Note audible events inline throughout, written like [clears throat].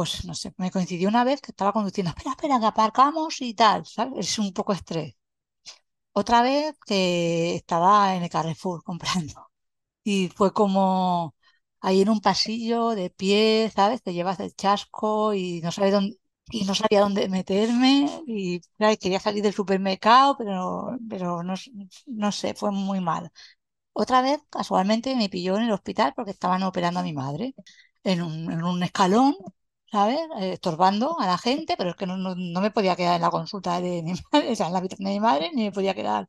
pues no sé, me coincidió una vez que estaba conduciendo, espera, espera, que aparcamos y tal, ¿sabes? Es un poco estrés. Otra vez que estaba en el Carrefour [laughs] comprando y fue como ahí en un pasillo de pie, ¿sabes? Te llevas el chasco y no sabes dónde y no sabía dónde meterme y quería salir del supermercado, pero, pero no, no sé, fue muy mal. Otra vez, casualmente, me pilló en el hospital porque estaban operando a mi madre en un, en un escalón, ¿sabes? Eh, estorbando a la gente, pero es que no, no, no, me podía quedar en la consulta de mi [laughs] madre, o sea, en la habitación de mi madre, ni me podía quedar.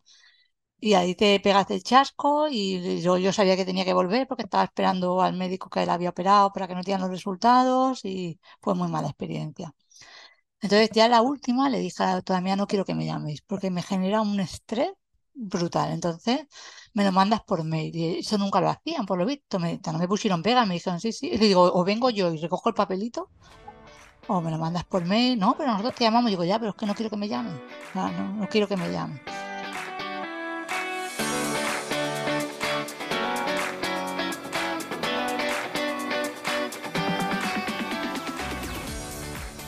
Y ahí te pegaste el chasco y yo, yo sabía que tenía que volver porque estaba esperando al médico que él había operado para que no dieran los resultados y fue muy mala experiencia. Entonces ya la última le dije a la doctora mía, no quiero que me llaméis porque me genera un estrés brutal. Entonces me lo mandas por mail. Eso nunca lo hacían, por lo visto. Me, me pusieron pega, me dijeron, sí, sí. Digo, o vengo yo y recojo el papelito, o me lo mandas por mail. No, pero nosotros te llamamos. Y digo, ya, pero es que no quiero que me llamen. No, no, no quiero que me llamen.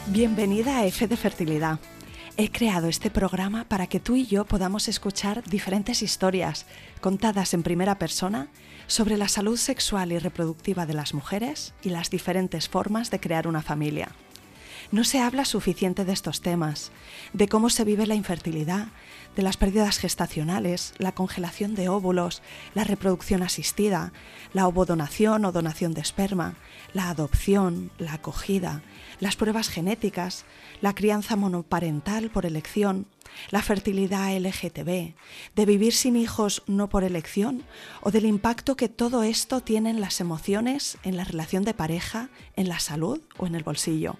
Bienvenida a F de Fertilidad. He creado este programa para que tú y yo podamos escuchar diferentes historias contadas en primera persona sobre la salud sexual y reproductiva de las mujeres y las diferentes formas de crear una familia. No se habla suficiente de estos temas, de cómo se vive la infertilidad, de las pérdidas gestacionales, la congelación de óvulos, la reproducción asistida, la ovodonación o donación de esperma, la adopción, la acogida, las pruebas genéticas, la crianza monoparental por elección, la fertilidad LGTB, de vivir sin hijos no por elección o del impacto que todo esto tiene en las emociones, en la relación de pareja, en la salud o en el bolsillo.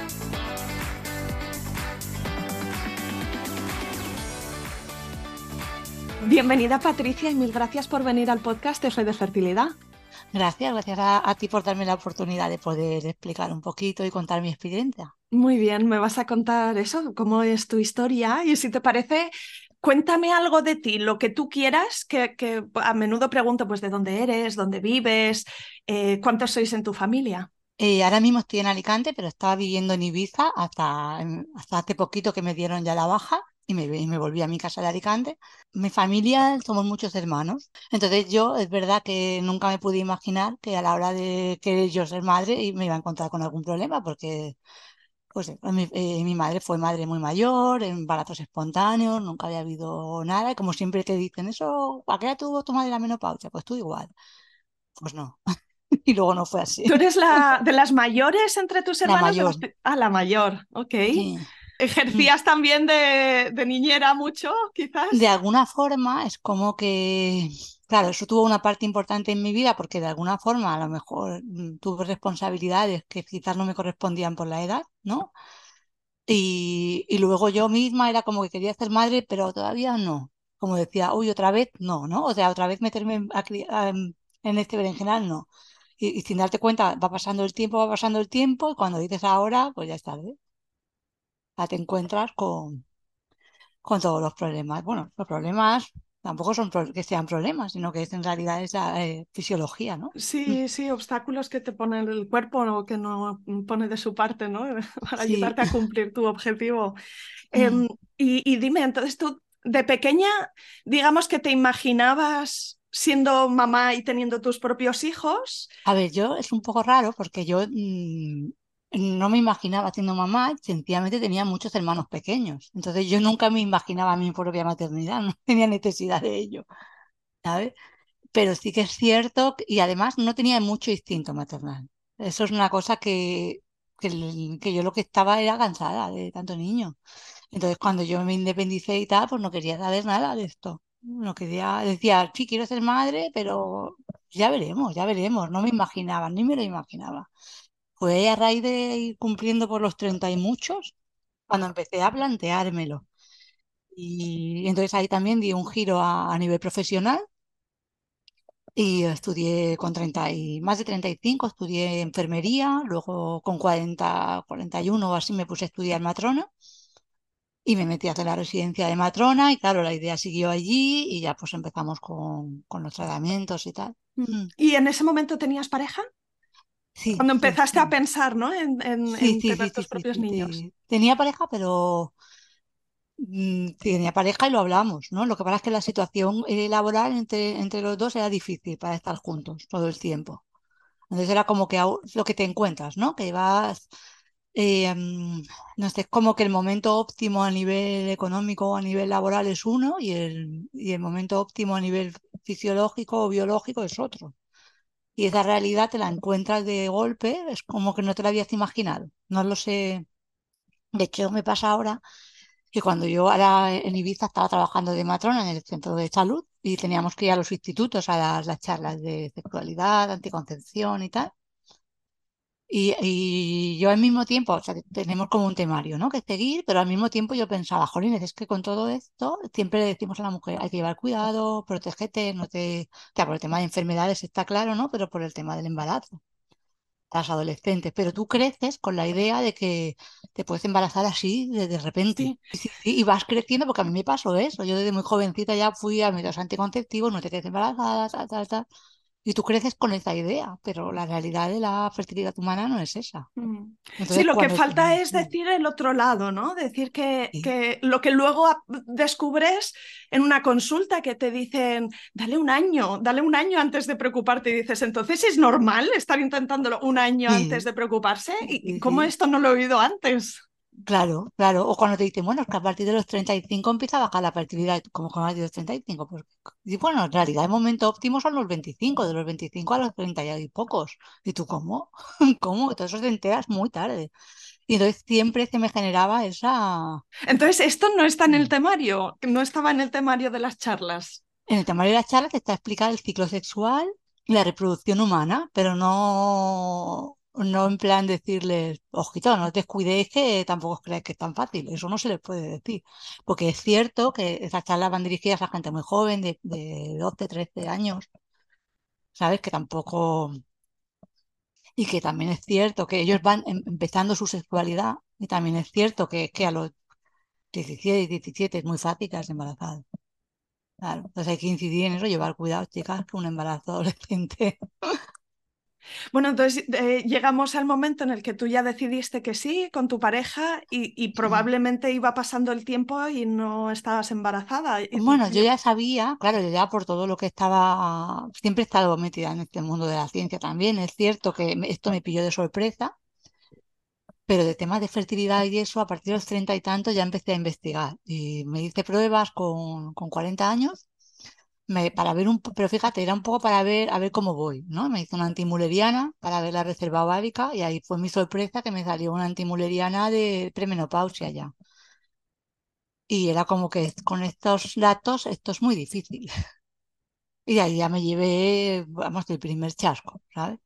Bienvenida Patricia y mil gracias por venir al podcast de Fe de Fertilidad. Gracias, gracias a, ti por darme la oportunidad de poder explicar un poquito y contar mi experiencia. Muy bien, me vas a contar eso, cómo es tu historia y si te parece, cuéntame algo de ti, lo que tú quieras, que, a menudo pregunto pues de dónde eres, dónde vives, eh, cuántos sois en tu familia. Eh, ahora mismo estoy en Alicante, pero estaba viviendo en Ibiza hasta, hasta hace poquito que me dieron ya la baja y me, volví a mi casa de Alicante. Mi familia somos muchos hermanos, entonces yo es verdad que nunca me pude imaginar que a la hora de que yo ser madre me iba a encontrar con algún problema, porque pues, eh, mi, madre fue madre muy mayor, embarazos espontáneos, nunca había habido nada, y como siempre te dicen, eso, ¿a qué edad tuvo tu madre la menopausia? Pues tú igual. Pues no. [laughs] y luego no fue así. ¿Tú eres la [laughs] de las mayores entre tus hermanos? La mayor. Ah, la mayor, ok. ¿Ejercías también de, niñera mucho, quizás? De alguna forma es como que, claro, eso tuvo una parte importante en mi vida porque de alguna forma a lo mejor mm, tuve responsabilidades que quizás no me correspondían por la edad, ¿no? Y, luego yo misma era como que quería ser madre, pero todavía no. Como decía, uy, otra vez no, ¿no? O sea, otra vez meterme en, en este berenjenal, no. Y, y, sin darte cuenta, va pasando el tiempo, va pasando el tiempo, y cuando dices ahora, pues ya es tarde te encuentras con, con todos los problemas. Bueno, los problemas tampoco son que sean problemas, sino que es en realidad esa eh, fisiología, ¿no? Sí, sí, obstáculos que te pone el cuerpo o que no pone de su parte, ¿no? [laughs] Para ayudarte a cumplir tu objetivo. [laughs] Em, y, y, dime, entonces tú de pequeña, digamos que te imaginabas siendo mamá y teniendo tus propios hijos. A ver, yo es un poco raro porque yo mm, no me imaginaba siendo mamá, sencillamente tenía muchos hermanos pequeños. Entonces yo nunca me imaginaba mi propia maternidad, [laughs] no tenía necesidad de ello, ¿sabes? Pero sí que es cierto, y además no tenía mucho instinto maternal. Eso es una cosa que, que, yo lo que estaba era cansada de tanto niño. Entonces cuando yo me independicé y tal, pues no quería saber nada de esto. No quería, decía, sí, quiero ser madre, pero ya veremos, ya veremos. No me imaginaba, ni me lo imaginaba. Fue a raíz de ir cumpliendo por los treinta y muchos, cuando empecé a planteármelo. Y entonces ahí también di un giro a, a nivel profesional y estudié con 30 y más de 35, estudié enfermería, luego con 40, 41 o así me puse a estudiar matrona y me metí a hacer la residencia de matrona y claro, la idea siguió allí y ya pues empezamos con, con los tratamientos y tal. Mm. ¿Y en ese momento tenías pareja? Sí, Cuando empezaste sí. a pensar, ¿no? En, en, tus propios niños. sí. Tenía pareja, pero mm, tenía pareja y lo hablamos, ¿no? Lo que pasa es que la situación eh, laboral entre, entre los dos era difícil para estar juntos todo el tiempo. Entonces era como que lo que te encuentras, ¿no? Que vas, eh, mm, no sé, es como que el momento óptimo a nivel económico o a nivel laboral es uno y el, y el momento óptimo a nivel fisiológico o biológico es otro. Y esa realidad te la encuentras de golpe, es como que no te la habías imaginado. No lo sé. De hecho, me pasa ahora que cuando yo ahora en Ibiza estaba trabajando de matrona en el centro de salud y teníamos que ir a los institutos a las, las charlas de sexualidad, anticoncepción y tal. Y, y yo al mismo tiempo, o sea, tenemos como un temario, ¿no? que seguir, pero al mismo tiempo yo pensaba, jolines, es que con todo esto siempre le decimos a la mujer, hay que llevar cuidado, protégete, no te... O sea, por el tema de enfermedades está claro, ¿no? Pero por el tema del embarazo las adolescentes, pero tú creces con la idea de que te puedes embarazar así de, de repente. Sí. Y, vas creciendo, porque a mí me pasó eso. Yo desde muy jovencita ya fui a métodos anticonceptivos, no te quedes embarazada, tal, tal, tal. Y tú creces con esa idea, pero la realidad de la fertilidad humana no es esa. Mm. Sí, lo que falta es decir el otro lado, ¿no? Decir que, Sí, que lo que luego descubres en una consulta que te dicen, dale un año, dale un año antes de preocuparte y dices, entonces es normal estar intentándolo un año antes de preocuparse y sí, cómo esto no lo he oído antes. Claro, claro. O cuando te dicen, bueno, es que a partir de los 35 empieza a bajar la fertilidad. Y tú, ¿Cómo que a partir de los 35? Pues, y bueno, en realidad el momento óptimo son los 25, de los 25 a los 30 ya hay pocos. ¿Y tú cómo? [laughs] ¿Cómo? Todo eso te enteras muy tarde. Y entonces siempre se me generaba esa... Entonces, esto no está en el Mm. temario, no estaba en el temario de las charlas. En el temario de las charlas está explicado el ciclo sexual y la reproducción humana, pero no, no en plan decirles, ojito, no os descuidéis que tampoco os creáis que es tan fácil. Eso no se les puede decir. Porque es cierto que esas charlas van dirigidas a gente muy joven, de, de 12, 13 años, ¿sabes? Que tampoco... Y que también es cierto que ellos van em- empezando su sexualidad y también es cierto que, que a los 16, 17 es muy fácil quedarse embarazada. Claro, entonces hay que incidir en eso, llevar cuidado, chicas, que un embarazo [laughs] adolescente. Bueno, entonces eh, llegamos al momento en el que tú ya decidiste que sí con tu pareja y, y probablemente iba pasando el tiempo y no estabas embarazada. Bueno, yo ya sabía, claro, yo ya por todo lo que estaba, siempre he estado metida en este mundo de la ciencia también. Es cierto que esto me pilló de sorpresa, pero de temas de fertilidad y eso, a partir de los treinta y tantos ya empecé a investigar. Y me hice pruebas con, con 40 años para ver un, pero fíjate, era un poco para ver, a ver cómo voy, ¿no? Me hice una antimuleriana para ver la reserva ovárica y ahí fue mi sorpresa que me salió una antimuleriana de premenopausia ya. Y era como que con estos datos esto es muy difícil. [laughs] Y ahí ya me llevé, vamos, el primer chasco, ¿sabes?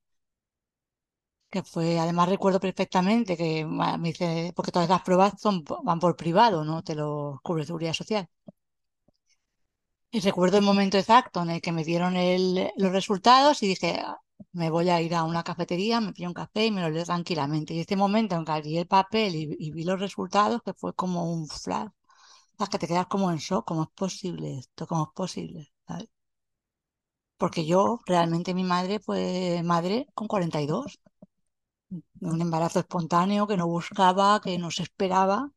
Que fue, además recuerdo perfectamente que me hice, porque todas las pruebas son, van por privado, ¿no? Te lo cubre Seguridad Social. Y recuerdo el momento exacto en el que me dieron los resultados y dije, "Ah, me voy a ir a una cafetería, me pido un café y me lo leo tranquilamente. Y ese momento en que abrí el papel y, vi los resultados, que fue como un flash, o que te quedas como en shock, ¿cómo es posible esto? ¿Cómo es posible? Porque yo, realmente mi madre fue madre con 42, un embarazo espontáneo que no buscaba, que no se esperaba.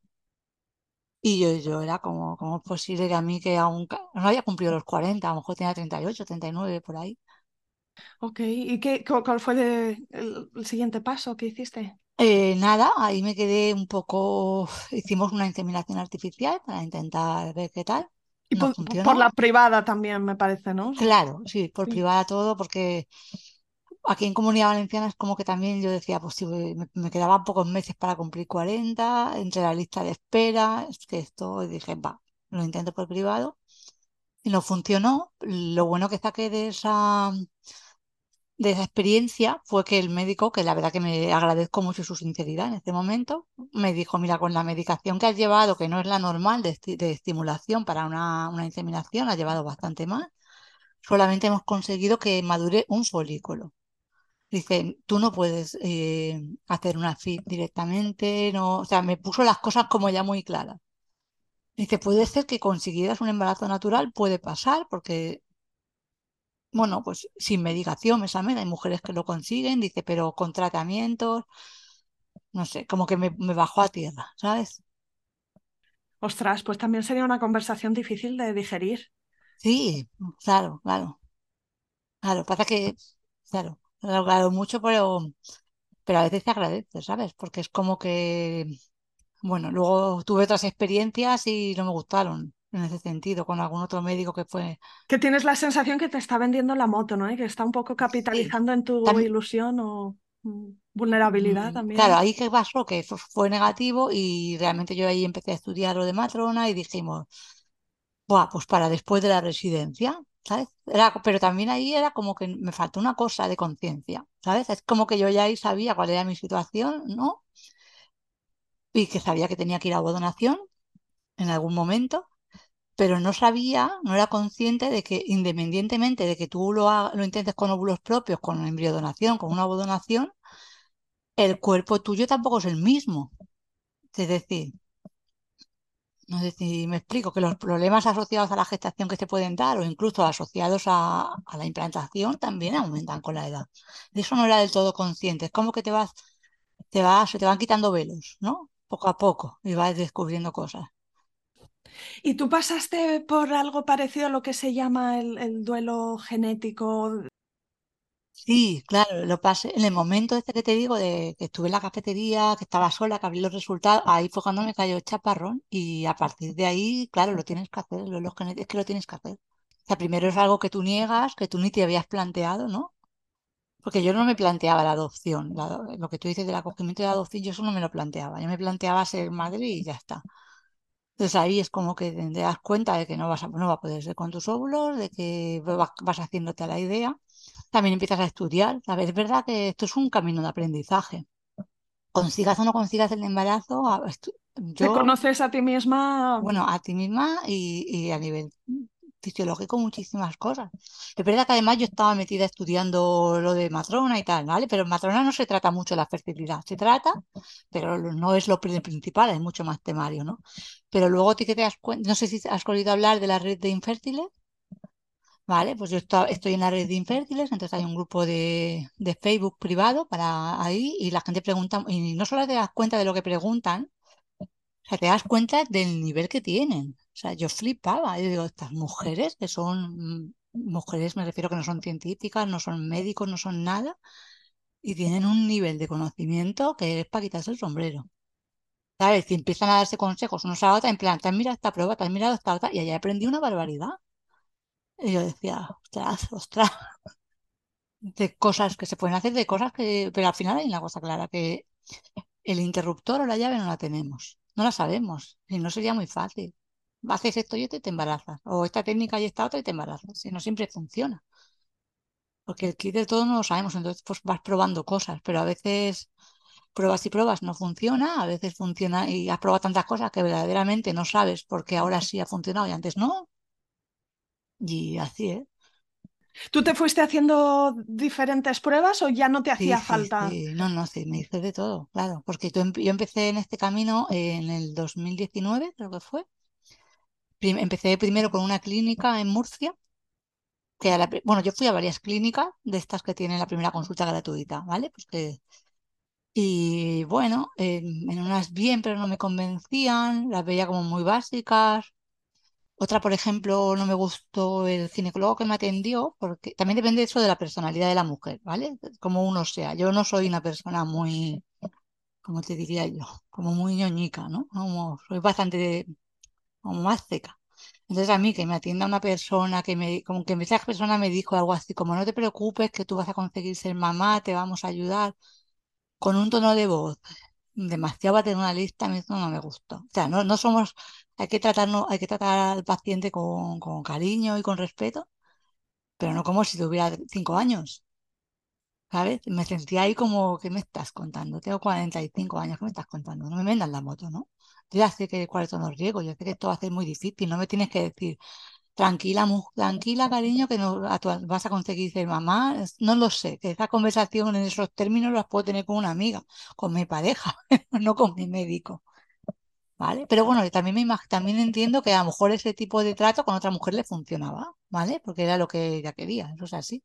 Y yo, yo era como, ¿cómo es posible que a mí que aún no había cumplido los 40, a lo mejor tenía 38, 39 por ahí? Ok, ¿y qué, cu- cuál fue el, el siguiente paso que hiciste? Eh, nada, ahí me quedé un poco, [sighs] hicimos una inseminación artificial para intentar ver qué tal. Y No por, por la privada también, me parece, ¿no? Claro, sí, por Sí. privada todo, porque aquí en Comunidad Valenciana es como que también yo decía, pues si me, me quedaban pocos meses para cumplir 40, entre la lista de espera, es que esto, y dije, va, lo intento por privado. Y no funcionó. Lo bueno que saqué de esa, de esa experiencia fue que el médico, que la verdad que me agradezco mucho su sinceridad en este momento, me dijo, mira, con la medicación que has llevado, que no es la normal de, estimulación para una, una inseminación, has llevado bastante más, solamente hemos conseguido que madure un folículo. Dice, tú no puedes eh, hacer una FIT directamente, no, o sea, me puso las cosas como ya muy claras. Dice, puede ser que consiguieras un embarazo natural, puede pasar, porque, bueno, pues sin medicación, me saben, hay mujeres que lo consiguen, dice, pero con tratamientos, no sé, como que me, me bajó a tierra, ¿sabes? Ostras, pues también sería una conversación difícil de digerir. Sí, claro, claro. Claro, pasa que, claro, lo he hablado mucho, pero, pero a veces te agradece, ¿sabes? Porque es como que, bueno, luego tuve otras experiencias y no me gustaron en ese sentido, con algún otro médico que fue... Que tienes la sensación que te está vendiendo la moto, ¿no? Y que está un poco capitalizando en tu ilusión o mm, vulnerabilidad mm, también. Claro, ahí que pasó que fue negativo y realmente yo ahí empecé a estudiar lo de matrona y dijimos, Buah, pues para después de la residencia, ¿sabes? Pero también ahí era como que me faltó una cosa de conciencia, ¿sabes? Es como que yo ya ahí sabía cuál era mi situación, ¿no? Y que sabía que tenía que ir a donación en algún momento, pero no sabía, no era consciente de que independientemente de que tú lo, lo intentes con óvulos propios, con embriodonación, con una donación, el cuerpo tuyo tampoco es el mismo. Es decir, no sé si me explico, que los problemas asociados a la gestación que se pueden dar o incluso asociados a, la implantación también aumentan con la edad. De eso no era del todo consciente. Es como que te vas, te vas, se te van quitando velos, ¿no? Poco a poco y vas descubriendo cosas. ¿Y tú pasaste por algo parecido a lo que se llama el duelo genético Sí, claro, lo pasé en el momento este que te digo de que estuve en la cafetería, que estaba sola, que abrí los resultados, ahí fue cuando me cayó el chaparrón y a partir de ahí, claro, lo tienes que hacer, lo, es que lo tienes que hacer. O sea, primero es algo que tú niegas, que tú ni te habías planteado, ¿no? Porque yo no me planteaba la adopción, lo que tú dices del acogimiento de la adopción, yo eso no me lo planteaba, yo me planteaba ser madre y ya está. Entonces ahí es como que te das cuenta de que no vas a, no a poder ser con tus óvulos, de que vas, vas haciéndote a la idea también empiezas a estudiar. Ver, es verdad que esto es un camino de aprendizaje. Consigas o no consigas el embarazo, ¿Te conoces a ti misma? Bueno, a ti misma y, a nivel fisiológico muchísimas cosas. Es verdad que además yo estaba metida estudiando lo de matrona y tal, ¿vale? Pero en matrona no se trata mucho de la fertilidad, se trata, pero no es lo principal, es mucho más temario, ¿no? Pero luego te das cuenta, no sé si has oído hablar de la red de infértiles. Vale, pues yo estoy en la red de infértiles, entonces hay un grupo de, Facebook privado para ahí y la gente pregunta, y no solo te das cuenta de lo que preguntan, o sea, te das cuenta del nivel que tienen. O sea, yo flipaba, yo digo, estas mujeres que son mujeres, me refiero que no son científicas, no son médicos, no son nada, y tienen un nivel de conocimiento que es para quitarse el sombrero. ¿Sabes? Si empiezan a darse consejos unos a otros, en plan, te has mirado esta prueba, te has mirado esta otra, y allá aprendí una barbaridad. Y yo decía, ostras, ostras, de cosas que se pueden hacer, de cosas que, pero al final hay una cosa clara, que el interruptor o la llave no la tenemos, no la sabemos, y no sería muy fácil. Haces esto y esto y te embarazas, o esta técnica y esta otra y te embarazas, y no siempre funciona. Porque el kit de todo no lo sabemos, entonces pues vas probando cosas, pero a veces pruebas y pruebas no funciona, a veces funciona y has probado tantas cosas que verdaderamente no sabes porque ahora sí ha funcionado y antes no, y así, ¿eh? ¿Tú te fuiste haciendo diferentes pruebas o ya no te hacía falta? Sí. No, no, sí, me hice de todo, claro, porque yo empecé en este camino en el 2019, creo que fue. Empecé primero con una clínica en Murcia, que bueno, yo fui a varias clínicas de estas que tienen la primera consulta gratuita, ¿vale? Pues que, y bueno, en unas bien, pero no me convencían, las veía como muy básicas, otra, por ejemplo, no me gustó el ginecólogo que me atendió, porque también depende eso de la personalidad de la mujer, ¿vale? Como uno sea. Yo no soy una persona muy, como te diría yo, como muy ñoñica, ¿no? Soy bastante, como más seca. Entonces a mí que me atienda una persona, que me, como que esa persona me dijo algo así, como no te preocupes, que tú vas a conseguir ser mamá, te vamos a ayudar, con un tono de voz demasiado paternalista, a mí eso no me gusta. O sea, no, no somos hay que tratarnos, hay que tratar al paciente con, cariño y con respeto, pero no como si tuviera cinco años. ¿sabes? Me sentía ahí como, ¿qué me estás contando? Tengo 45 años, ¿qué me estás contando? No me vendas la moto, ¿no? Yo ya sé que cuáles son los riesgos, yo sé que esto va a ser muy difícil, no me tienes que decir, tranquila, tranquila, cariño, que no vas a conseguir ser mamá, no lo sé, que esa conversación en esos términos las puedo tener con una amiga, con mi pareja, [laughs] no con mi médico. ¿Vale? Pero bueno, también, me también entiendo que a lo mejor ese tipo de trato con otra mujer le funcionaba, ¿vale? Porque era lo que ella quería, eso es así.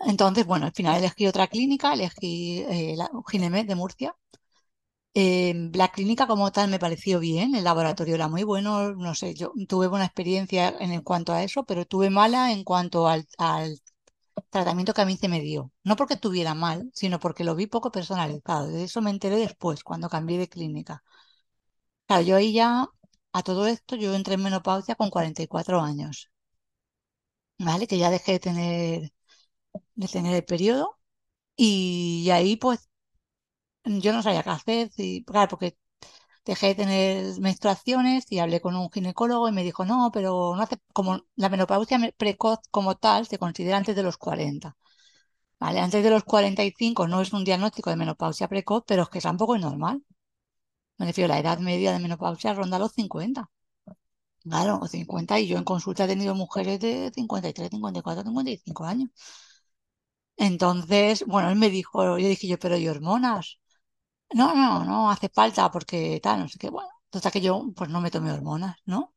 Entonces, bueno, al final elegí otra clínica, elegí eh, la Ginemet de Murcia. Eh, la clínica como tal me pareció bien, el laboratorio era muy bueno, no sé, yo tuve buena experiencia en, cuanto a eso, pero tuve mala en cuanto al tratamiento que a mí se me dio. No porque estuviera mal, sino porque lo vi poco personalizado. De eso me enteré después, cuando cambié de clínica. Claro, yo ahí ya, a todo esto, yo entré en menopausia con 44 años. ¿Vale? Que ya dejé de tener, de tener el periodo. Y ahí, pues, yo no sabía qué hacer. Y, claro, porque dejé de tener menstruaciones y hablé con un ginecólogo y me dijo, no, pero no hace, como la menopausia precoz como tal se considera antes de los 40. ¿Vale? Antes de los 45 no es un diagnóstico de menopausia precoz, pero es que tampoco es normal. Me refiero, la edad media de menopausia ronda los 50. Claro, 50 y yo en consulta he tenido mujeres de 53, 54, 55 años. Entonces, bueno, él me dijo, yo dije yo, pero ¿y hormonas? No, no, no hace falta porque tal, no sé qué. Bueno, entonces que yo pues no me tomé hormonas, ¿no?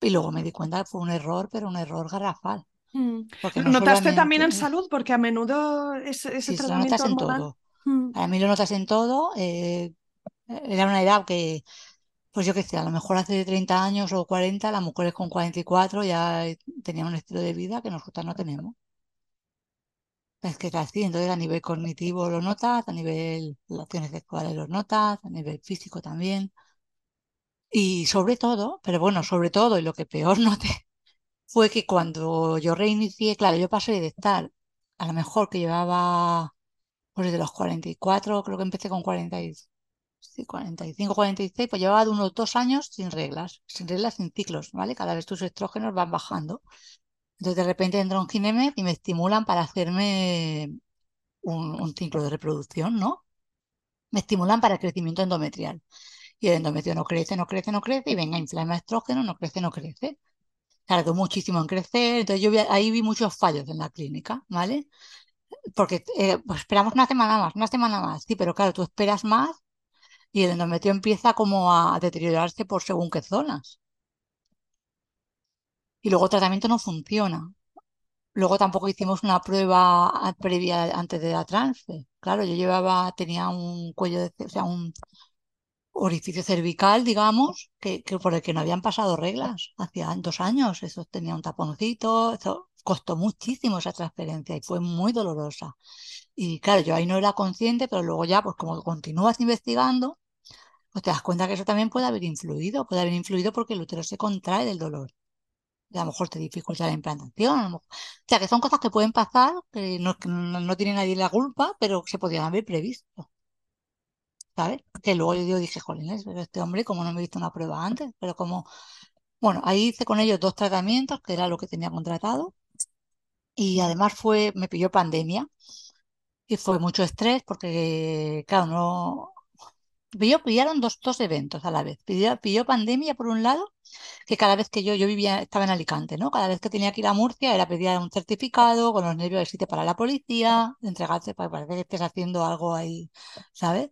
Y luego me di cuenta que fue un error, pero un error garrafal. Mm. ¿Notaste también en salud? Porque a menudo ese, ese sí, lo notas en todo. Mm. Para mí lo notas en todo. Eh, era una edad que, pues yo qué sé, a lo mejor hace 30 años o 40, las mujeres con 44 ya tenían un estilo de vida que nosotras no tenemos. Es que es así, entonces a nivel cognitivo lo notas, a nivel relaciones sexuales lo notas, a nivel físico también. Y sobre todo, pero bueno, sobre todo, y lo que peor [laughs] noté, fue que cuando yo reinicié, claro, yo pasé de estar, a lo mejor que llevaba, pues desde los 44, creo que empecé con 40 45, 46, pues llevaba de unos dos años sin reglas, sin reglas, sin ciclos, ¿vale? Cada vez tus estrógenos van bajando. Entonces de repente entra un Ginemet y me estimulan para hacerme un, ciclo de reproducción, ¿no? Me estimulan para el crecimiento endometrial. Y el endometrio no crece, no crece, no crece, y venga, inflama estrógeno, no crece, no crece. Tardó muchísimo en crecer, entonces yo ahí vi muchos fallos en la clínica, ¿vale? Porque eh, pues esperamos una semana más, una semana más, sí, pero claro, tú esperas más y el endometrio empieza como a deteriorarse por según qué zonas. Y luego el tratamiento no funciona. Luego tampoco hicimos una prueba previa antes de la trance. Claro, yo llevaba, tenía un cuello de, o sea, un orificio cervical, digamos, que, por el que no habían pasado reglas. Hacía dos años, eso tenía un taponcito, eso costó muchísimo esa transferencia y fue muy dolorosa. Y claro, yo ahí no era consciente, pero luego ya, pues como continúas investigando, pues te das cuenta que eso también puede haber influido, puede haber influido porque el útero se contrae del dolor. a lo mejor te dificulta la implantación. O sea, que son cosas que pueden pasar, que no, no, tiene nadie la culpa, pero se podían haber previsto. ¿Sabes? Que luego yo dije, jolines, pero este hombre, como no me he visto una prueba antes, pero como, bueno, ahí hice con ellos dos tratamientos, que era lo que tenía contratado, y además fue, me pilló pandemia, y fue mucho estrés, porque, claro, no, Pilló, pillaron dos, dos eventos a la vez. Pilló, pandemia por un lado, que cada vez que yo, yo vivía, estaba en Alicante, ¿no? Cada vez que tenía que ir a Murcia era pedir un certificado con los nervios de sitio para la policía, entregarse para, que estés haciendo algo ahí, ¿sabes?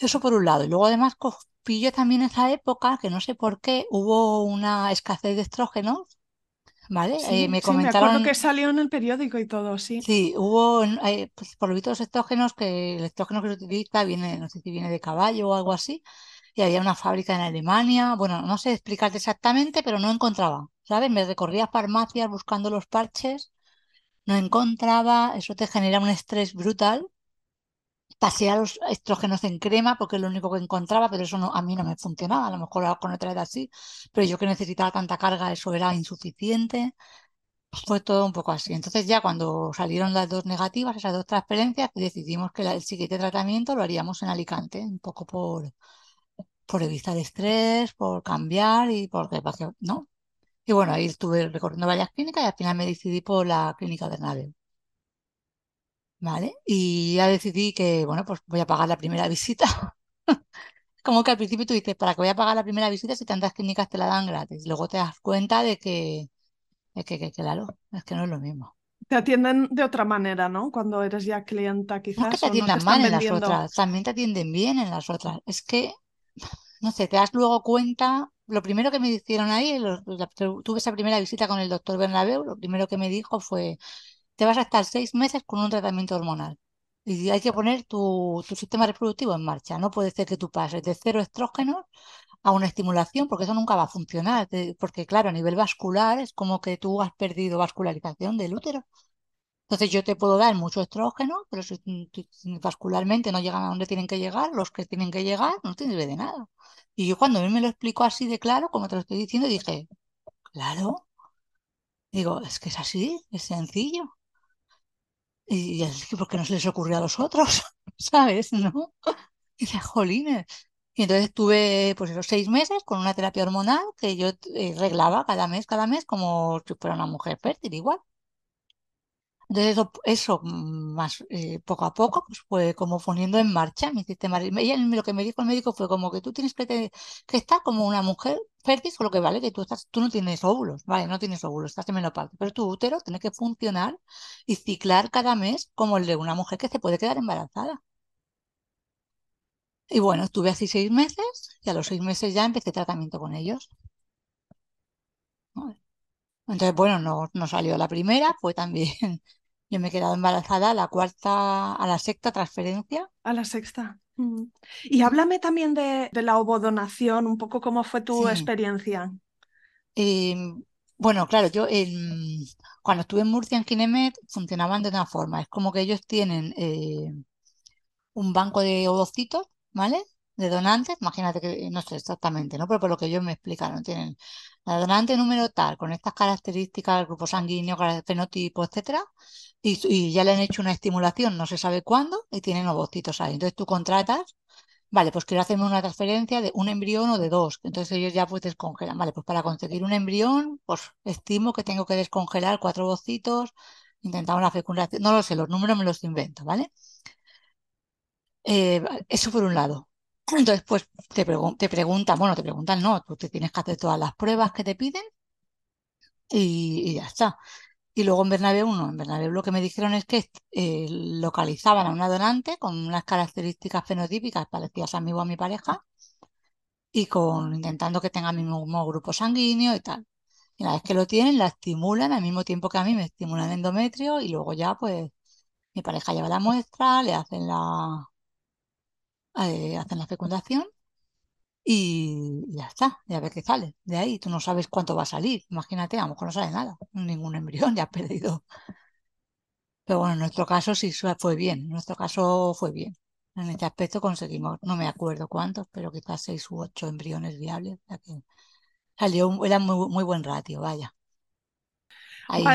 Eso por un lado. Y luego además pilló también esa época, que no sé por qué, hubo una escasez de estrógenos ¿vale? Eh, me comentaron. me acuerdo que salió en el periódico y todo, sí. Sí, hubo, eh, pues, por lo visto, los estrógenos, que el estrógeno que se utiliza viene, no sé si viene de caballo o algo así, y había una fábrica en Alemania, bueno, no sé explicarte exactamente, pero no encontraba, ¿sabes? Me recorría farmacias buscando los parches, no encontraba, eso te genera un estrés brutal. Pasé a los estrógenos en crema porque es lo único que encontraba, pero eso no, a mí no me funcionaba. A lo mejor con otra edad sí, pero yo que necesitaba tanta carga, eso era insuficiente. Fue todo un poco así. Entonces ya cuando salieron las dos negativas, esas dos transferencias, decidimos que el siguiente tratamiento lo haríamos en Alicante, un poco por, por evitar estrés, por cambiar y porque, ¿no? Y bueno, ahí estuve recorriendo varias clínicas y al final me decidí por la clínica Bernabéu. ¿Vale? Y ya decidí que, bueno, pues voy a pagar la primera visita. [laughs] Como que al principio tú dices, ¿para qué voy a pagar la primera visita si tantas clínicas te la dan gratis? Luego te das cuenta de que, de que, que claro, es que no es lo mismo. Te atienden de otra manera, ¿no? Cuando eres ya clienta, No es que quizás, te o no te atiendan mal en las otras, también te atienden bien en las otras. Es que, [laughs] no sé, te das luego cuenta, lo primero que me hicieron ahí, lo- la- tuve esa primera visita con el doctor Bernabeu, lo primero que me dijo fue, te vas a estar seis meses con un tratamiento hormonal y hay que poner tu, sistema reproductivo en marcha. No puede ser que tú pases de cero estrógenos a una estimulación, porque eso nunca va a funcionar, porque claro, a nivel vascular es como que tú has perdido vascularización del útero. Entonces yo te puedo dar mucho estrógeno, pero si vascularmente no llegan a donde tienen que llegar, los que tienen que llegar no te sirve de nada. Y yo cuando él me lo explicó así de claro, como te lo estoy diciendo, dije, claro, digo, es que es así, es sencillo. Y es que, ¿por qué no se les ocurrió a los otros? [laughs] ¿Sabes? ¿No? Y dije, jolines. Y entonces estuve pues esos seis meses con una terapia hormonal que yo eh, reglaba cada mes, cada mes, como si fuera una mujer fértil, igual. Entonces eso, más eh, poco a poco pues fue como poniendo en marcha mi sistema. Ella lo que me dijo el médico fue como que tú tienes que, te- que estar como una mujer fértil, con lo que vale que tú estás, tú no tienes óvulos, vale, no tienes óvulos, estás en menopausia, pero tu útero tiene que funcionar y ciclar cada mes como el de una mujer que se puede quedar embarazada. Y bueno, estuve así seis meses y a los seis meses ya empecé tratamiento con ellos. Entonces, bueno, no, no salió la primera, fue también, yo me he quedado embarazada a la cuarta, a la sexta transferencia. A la sexta. Mm. Y háblame también de, de la ovodonación, un poco cómo fue tu Sí. experiencia. Y, bueno, claro, yo cuando estuve en Murcia en Ginemet funcionaban de una forma. Es como que ellos tienen eh, un banco de ovocitos, ¿vale? De donantes, imagínate que, no sé exactamente, ¿no? Pero por lo que ellos me explicaron, tienen la donante número tal, con estas características, grupo sanguíneo, fenotipo, etcétera, y, ya le han hecho una estimulación, no se sabe cuándo, y tienen ovocitos ahí. Entonces tú contratas, vale, pues quiero hacerme una transferencia de un embrión o de dos, entonces ellos ya pues descongelan, vale, pues para conseguir un embrión, pues estimo que tengo que descongelar cuatro ovocitos, intentar una fecundación, no lo sé, los números me los invento, ¿vale? Eh, eso por un lado. Entonces, pues te, pregun- te preguntan, bueno, te preguntan, no, tú te tienes que hacer todas las pruebas que te piden y, ya está. Y luego en Bernabéu no, en Bernabéu lo que me dijeron es que eh, localizaban a una donante con unas características fenotípicas parecidas a mí o a mi pareja y con intentando que tenga mi mismo grupo sanguíneo y tal. Y una vez que lo tienen, la estimulan al mismo tiempo que a mí me estimulan el endometrio y luego ya pues mi pareja lleva la muestra, le hacen la, eh, hacen la fecundación y ya está, ya ves que sale. De ahí tú no sabes cuánto va a salir. Imagínate, a lo mejor no sale nada, ningún embrión, ya has perdido. Pero bueno, en nuestro caso sí fue bien, en nuestro caso fue bien. En este aspecto conseguimos, no me acuerdo cuántos, pero quizás seis u ocho embriones viables. O sea que salió, un- era muy, muy buen ratio, vaya.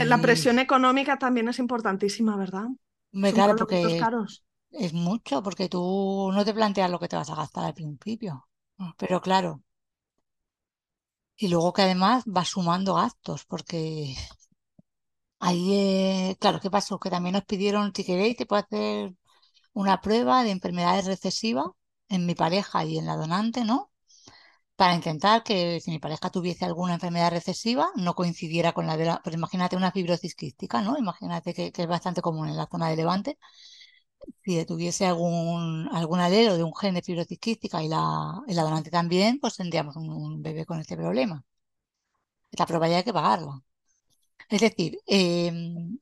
La presión económica también es importantísima, ¿verdad? me Son claro, porque caros. Es mucho, porque tú no te planteas lo que te vas a gastar al principio. Pero claro, y luego que además vas sumando gastos, porque Ahí, eh, claro, ¿qué pasó? Que también nos pidieron, si queréis, te puedo hacer una prueba de enfermedades recesivas en mi pareja y en la donante, ¿no? Para intentar que si mi pareja tuviese alguna enfermedad recesiva, no coincidiera con la de la... Pues imagínate una fibrosis quística, ¿no? Imagínate que, que es bastante común en la zona de Levante. Si tuviese algún, algún alelo de un gen de fibrosis quística y la, y la donante también, pues tendríamos un, un bebé con este problema. Esta prueba ya hay que pagarla. Es decir, em,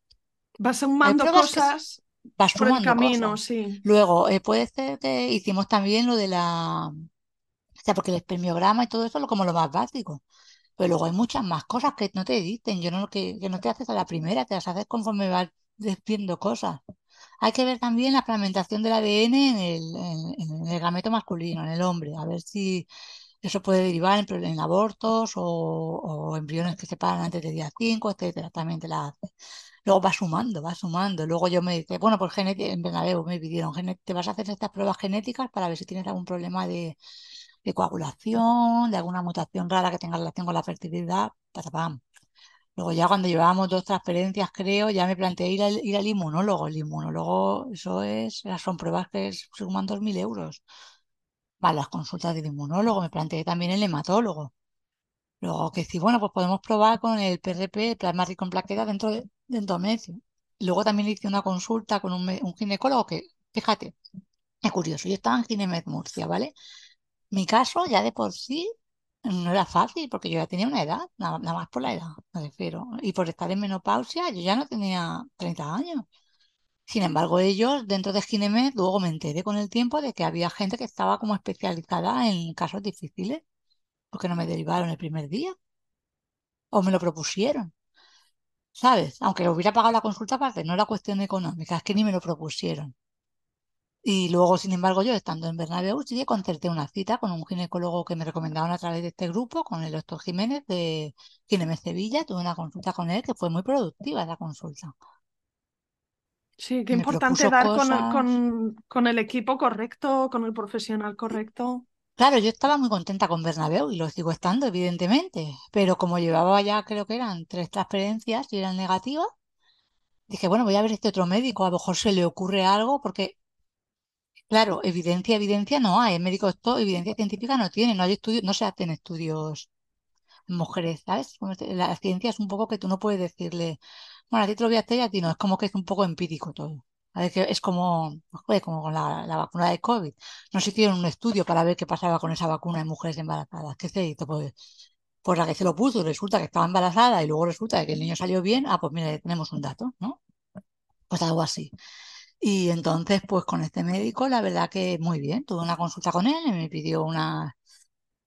Vas sumando cosas vas por el sumando camino, cosas. sí. Luego, eh, puede ser que hicimos también lo de la, o sea, porque el espermiograma y todo eso es como lo más básico. Pero luego hay muchas más cosas que no te dicen, yo no, que, que no te haces a la primera, te las haces conforme vas viendo cosas. Hay que ver también la fragmentación del ADN en el, en, gameto masculino, en el hombre, a ver si eso puede derivar en, abortos o, embriones que se paran antes del día 5, etcétera. También te la haces. Luego va sumando, va sumando. Luego yo me dice, bueno, pues genética, en Bernabéu me pidieron, "Gené- te vas a hacer estas pruebas genéticas para ver si tienes algún problema de, de coagulación, de alguna mutación rara que tenga relación con la fertilidad, patapam. Luego ya cuando llevábamos dos transferencias, creo, ya me planteé ir al, ir al inmunólogo. El inmunólogo, eso es, son pruebas que suman 2.000 euros. Más las consultas del inmunólogo, me planteé también el hematólogo. Luego que sí, bueno, pues podemos probar con el PRP, el plasma rico en plaquetas dentro de, de endometrio. Luego también hice una consulta con un, un ginecólogo que, fíjate, es curioso, yo estaba en Ginemed Murcia, ¿vale? Mi caso ya de por sí no era fácil porque yo ya tenía una edad, nada, más por la edad, me refiero. Y por estar en menopausia, yo ya no tenía 30 años. Sin embargo, ellos, dentro de Ginemed, luego me enteré con el tiempo de que había gente que estaba como especializada en casos difíciles, porque no me derivaron el primer día. O me lo propusieron. ¿Sabes? Aunque hubiera pagado la consulta aparte, no era cuestión económica, es que ni me lo propusieron. Y luego, sin embargo, yo estando en Bernabéu, sí concerté una cita con un ginecólogo que me recomendaron a través de este grupo, con el doctor Jiménez de Ginemes Sevilla. Tuve una consulta con él que fue muy productiva la consulta. Sí, qué importante dar con, con, el equipo correcto, con el profesional correcto. Claro, yo estaba muy contenta con Bernabéu y lo sigo estando, evidentemente, pero como llevaba ya, creo que eran tres transferencias y eran negativas, dije, bueno, voy a ver este otro médico, a lo mejor se le ocurre algo, porque Claro, evidencia, evidencia no hay. El médico esto, evidencia científica no tiene, no hay estudios, no se hacen estudios en mujeres, ¿sabes? La ciencia es un poco que tú no puedes decirle, bueno, a ti te lo voy a hacer y a ti no, es como que es un poco empírico todo. Que es como, como con la, vacuna de COVID. No se hicieron un estudio para ver qué pasaba con esa vacuna en mujeres embarazadas. ¿Qué se hizo? Pues, pues la que se lo puso resulta que estaba embarazada y luego resulta que el niño salió bien. Ah, pues mira, tenemos un dato, ¿no? Pues algo así. Y entonces, pues con este médico, la verdad que muy bien. Tuve una consulta con él, me pidió unas,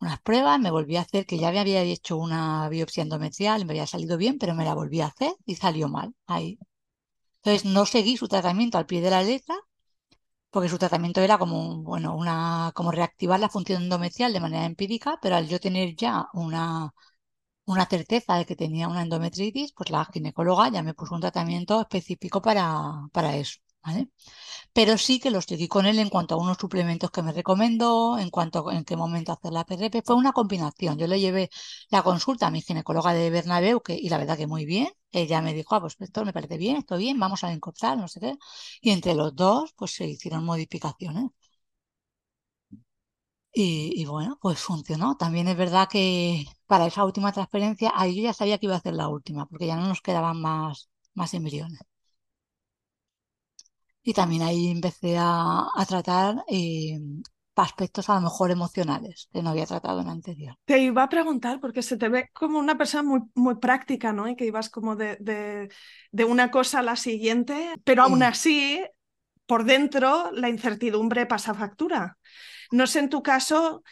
unas pruebas, me volví a hacer, que ya me había hecho una biopsia endometrial, me había salido bien, pero me la volví a hacer y salió mal ahí. Entonces no seguí su tratamiento al pie de la letra, porque su tratamiento era como, bueno, una, como reactivar la función endometrial de manera empírica, pero al yo tener ya una, una certeza de que tenía una endometritis, pues la ginecóloga ya me puso un tratamiento específico para, para eso. Pero sí que los seguí con él en cuanto a unos suplementos que me recomendó, en cuanto a en qué momento hacer la PRP. Fue una combinación. Yo le llevé la consulta a mi ginecóloga de Bernabéu, y la verdad que muy bien. Ella me dijo, ah, pues esto me parece bien, esto bien, vamos a encontrar, no sé qué. Y entre los dos, pues se hicieron modificaciones. Y, bueno, pues funcionó. También es verdad que para esa última transferencia, ahí yo ya sabía que iba a hacer la última, porque ya no nos quedaban más, más embriones. Y también ahí empecé a, tratar eh, aspectos a lo mejor emocionales que no había tratado en anterior. Te iba a preguntar, porque se te ve como una persona muy, muy práctica, ¿no? Y que ibas como de, de, una cosa a la siguiente, pero aún así, por dentro, la incertidumbre pasa factura. No sé en tu caso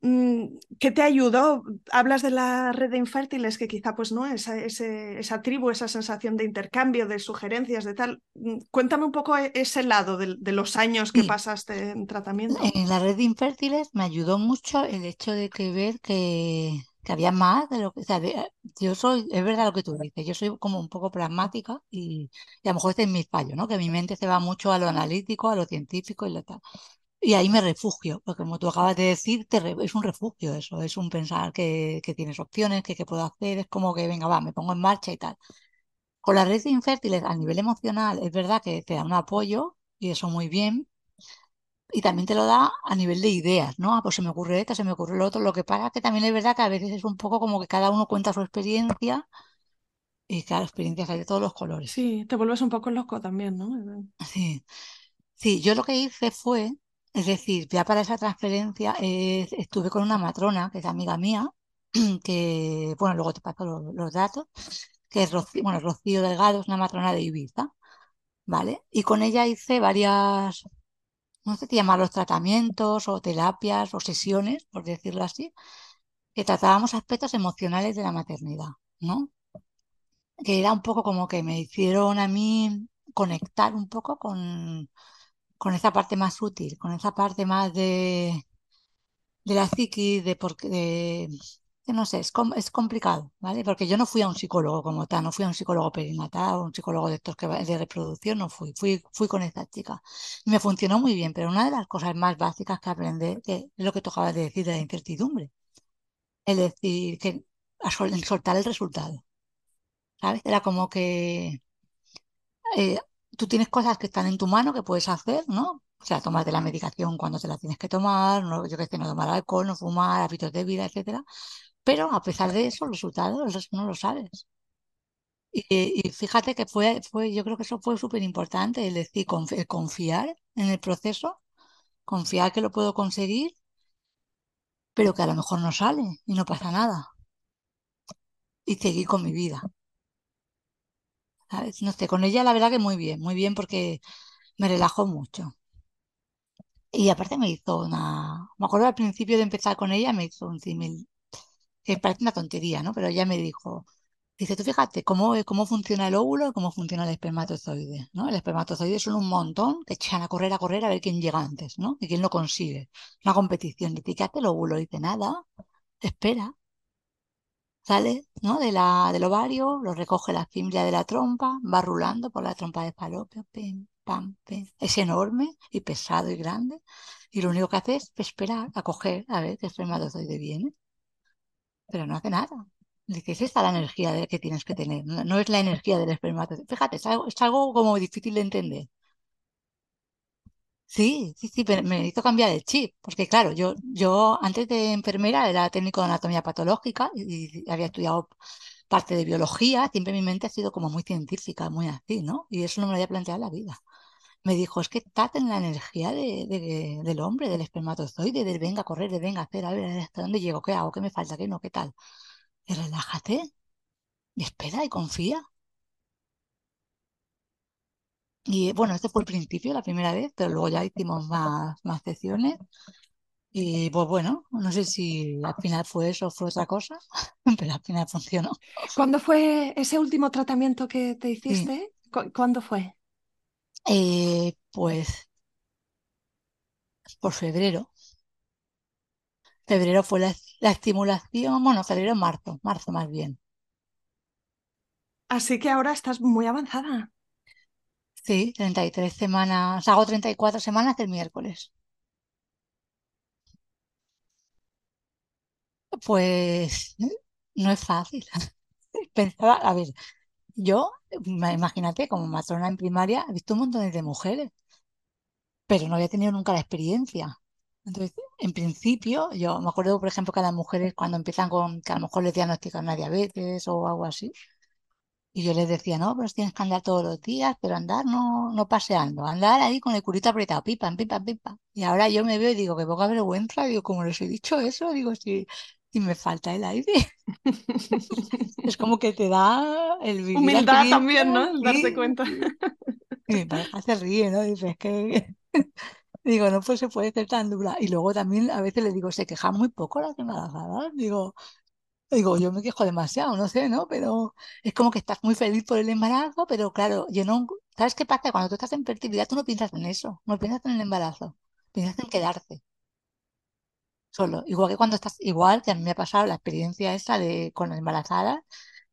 ¿Qué te ayudó? Hablas de la red de infértiles, que quizá pues no, esa, esa tribu, esa sensación de intercambio, de sugerencias, de tal. Mm, cuéntame un poco e, ese lado de, los años que pasaste en tratamiento. En la red de infértiles me ayudó mucho el hecho de que ver que, había más de lo que... O sea, yo soy, es verdad lo que tú dices, yo soy como un poco pragmática y, y a lo mejor este es mi fallo, ¿no? Que mi mente se va mucho a lo analítico, a lo científico y lo tal. Y ahí me refugio, porque como tú acabas de decir, es un refugio eso, es un pensar que, tienes opciones, que qué puedo hacer, es como que venga, va, me pongo en marcha y tal. Con la red de infértiles a nivel emocional es verdad que te da un apoyo y eso muy bien, y también te lo da a nivel de ideas, ¿no? Ah, pues se me ocurre esto, se me ocurre lo otro, lo que pasa que también es verdad que a veces es un poco como que cada uno cuenta su experiencia y cada experiencia hay de todos los colores. Sí, te vuelves un poco loco también, ¿no? Sí. Sí, yo lo que hice fue es decir, ya para esa transferencia eh, estuve con una matrona, que es amiga mía, [clears throat] que, bueno, luego te paso los, datos, que es Rocío, bueno, Rocío Delgado, es una matrona de Ibiza, ¿vale? Y con ella hice varias, no sé si llamarlos tratamientos o terapias o sesiones, por decirlo así, que tratábamos aspectos emocionales de la maternidad, ¿no? Que era un poco como que me hicieron a mí conectar un poco con con esa parte más útil, con esa parte más de, de la psiquis, de porque, de, no sé, es, es complicado, ¿vale? Porque yo no fui a un psicólogo como tal, no fui a un psicólogo perinatal, un psicólogo de estos que de reproducción, no fui, fui, fui con esta chica. Y me funcionó muy bien, pero una de las cosas más básicas que aprendí, es lo que tocaba de decir de la incertidumbre, es decir, que soltar el resultado. ¿sabes? Era como que eh, tú tienes cosas que están en tu mano que puedes hacer, ¿no? O sea, tomarte la medicación cuando te la tienes que tomar, no, yo qué sé, no tomar alcohol, no fumar, hábitos de vida, etcétera. Pero a pesar de eso, los resultados no lo sabes. Y, fíjate que fue, fue, yo creo que eso fue súper importante, el decir, confiar en el proceso, confiar que lo puedo conseguir, pero que a lo mejor no sale y no pasa nada. Y seguir con mi vida. No sé, con ella la verdad que muy bien, muy bien porque me relajó mucho. Y aparte me hizo una... Me acuerdo al principio de empezar con ella, me hizo un símil, que parece una tontería, ¿no? Pero ella me dijo, dice, tú fíjate cómo, cómo funciona el óvulo y cómo funciona el espermatozoide, ¿no? El espermatozoide son un montón que echan a correr, a correr a ver quién llega antes, ¿no? Y quién lo consigue. Una competición. ¿qué hace el óvulo? Dice, nada, espera. Sale, ¿no? De la, del ovario, lo recoge la fibra de la trompa, va rulando por la trompa de falopio, pim, pam, pim. Es enorme y pesado y grande. Y lo único que hace es esperar a coger a ver qué espermatozoide viene. Pero no hace nada. Es esta la energía que tienes que tener. No, es la energía del espermatozoide. Fíjate, es algo como difícil de entender. Sí, sí, sí, pero me hizo cambiar el chip, porque claro, yo, yo antes de enfermera era técnico de anatomía patológica y, había estudiado parte de biología, siempre mi mente ha sido como muy científica, muy así, ¿no? Y eso no me lo había planteado en la vida. Me dijo, es que estás en la energía de, de- del hombre, del espermatozoide, del venga a correr, de venga a hacer, a ver hasta dónde llego, qué hago, qué me falta, qué no, qué tal. Y relájate y espera y confía. Y bueno, este fue el principio, la primera vez, pero luego ya hicimos más, más sesiones. Y pues bueno, no sé si al final fue eso o fue otra cosa, [laughs] pero al final funcionó. ¿Cuándo fue ese último tratamiento que te Sí. hiciste? ¿Cu- ¿Cuándo fue? Eh, pues por febrero. Febrero fue la, la estimulación, bueno, febrero, marzo, marzo más bien. Así que ahora estás muy avanzada. Sí, 33 semanas, hago 34 semanas el miércoles. Pues no es fácil. [laughs] Pensaba, a ver, yo, ma- imagínate, como matrona en primaria, he visto un montón de mujeres pero no había tenido nunca la experiencia. Entonces, en principio, yo me acuerdo, por ejemplo, que a las mujeres cuando empiezan con, que a lo mejor les diagnostican una diabetes o algo así, y yo les decía, no, pero tienes que andar todos los días, pero andar no, no paseando, andar ahí con el culito apretado, pipa, pipa, pipa. Y ahora yo me veo y digo, qué poca vergüenza, digo, como les he dicho eso, digo, si, si me falta el aire. [laughs] Es como que te da el vivir Humildad también, ¿no? El darte sí, cuenta. sí. Y mi pareja se ríe, ¿no? Dice, es que [laughs] Digo, no pues se puede ser tan dura. Y luego también a veces le digo, se quejan muy poco las embarazadas. Digo, digo, yo me quejo demasiado, no sé, ¿no? Pero es como que estás muy feliz por el embarazo, pero claro, yo no. ¿Sabes qué pasa? Cuando tú estás en fertilidad, tú no piensas en eso, no piensas en el embarazo, piensas en quedarte solo. Igual que cuando estás, igual que a mí me ha pasado la experiencia esa de con embarazadas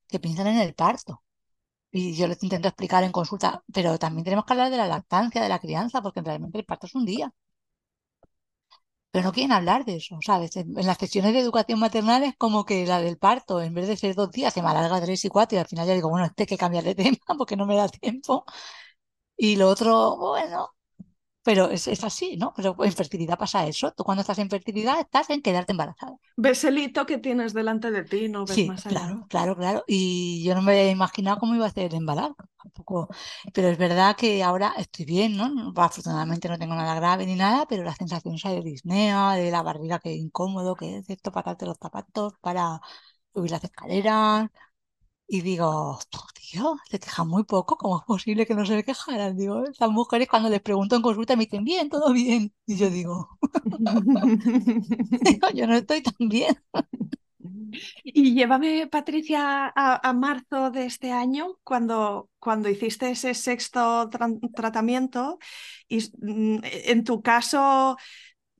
que piensan en el parto. Y yo les intento explicar en consulta, pero también tenemos que hablar de la lactancia, de la crianza, porque realmente el parto es un día. Pero no quieren hablar de eso, ¿sabes? En, en las sesiones de educación maternal es como que la del parto, en vez de ser dos días, se me alarga tres y cuatro y al final ya digo, bueno, este hay que cambiar de [laughs] tema porque no me da tiempo. Y lo otro, bueno, pero es, es así, ¿no? Pero en fertilidad pasa eso. Tú cuando estás en fertilidad estás en quedarte embarazada. Ves el hito que tienes delante de ti, no ves Sí, más allá. claro, claro, claro. Y yo no me había imaginado cómo iba a ser el embarazo, tampoco. Pero es verdad que ahora estoy bien, ¿no? No- Afortunadamente no tengo nada grave ni nada, pero la sensación esa de disnea, de la barriga que incómodo, que es esto para darte los zapatos, para subir las escaleras. Y digo, "Oh, tío, se quejan muy poco, ¿cómo es posible que no se quejaran? Digo, esas mujeres cuando les pregunto en consulta me dicen, bien, todo bien. Y yo digo, [laughs] [laughs] digo, yo no estoy tan bien. Y llévame, Patricia, a, a marzo de este año, cuando, cuando hiciste ese sexto tra- tratamiento. Y mm, en tu caso,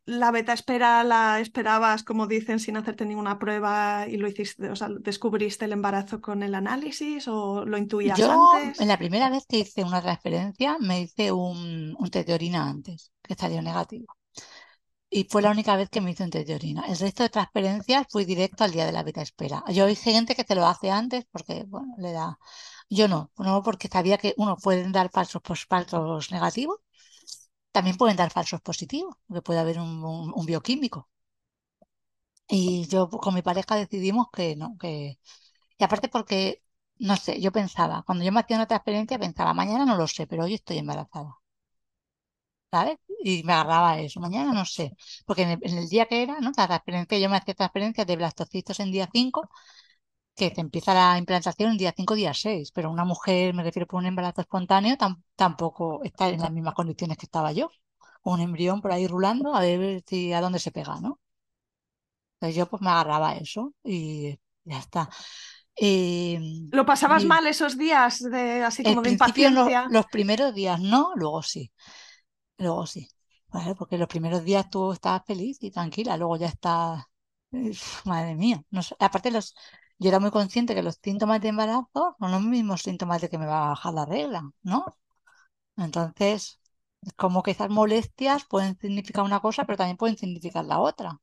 la beta espera la esperabas, como dicen, sin hacerte ninguna prueba y lo hiciste, o sea, descubriste el embarazo con el análisis o lo intuías Yo, en antes. la primera vez que hice una transferencia, me hice un, un test de orina antes, que salió negativo. y fue la única vez que me hizo un test de orina. El resto de transferencias fui directo al día de la beta espera. Yo hay gente que te lo hace antes porque, bueno, le da... Yo no, no porque sabía que uno pueden dar falsos, pues, falsos negativos, también pueden dar falsos positivos, porque puede haber un, bioquímico. Y yo con mi pareja decidimos que no, que... Y aparte porque, no sé, yo pensaba, cuando yo me hacía una transferencia pensaba, mañana no lo sé, pero hoy estoy embarazada. ¿Sabes? Y me agarraba eso. Mañana no sé. Porque en el, día que era, ¿no? La transferencia, yo me hacía transferencias de blastocitos en día 5, que te empieza la implantación en día 5, día 6. Pero una mujer, me refiero por un embarazo espontáneo, tampoco está en las mismas condiciones que estaba yo. Un embrión por ahí rulando a ver si a dónde se pega, ¿no? Entonces yo pues me agarraba a eso y ya está. Em, ¿Lo pasabas mal esos días de así como de principio los primeros días no, luego sí. Luego sí. Porque los primeros días tú estabas feliz y tranquila, luego ya estás. Madre mía. No aparte, los, yo era muy consciente que los síntomas de embarazo son los mismos síntomas de que me va a bajar la regla, ¿no? Entonces, como que esas molestias pueden significar una cosa, pero también pueden significar la otra.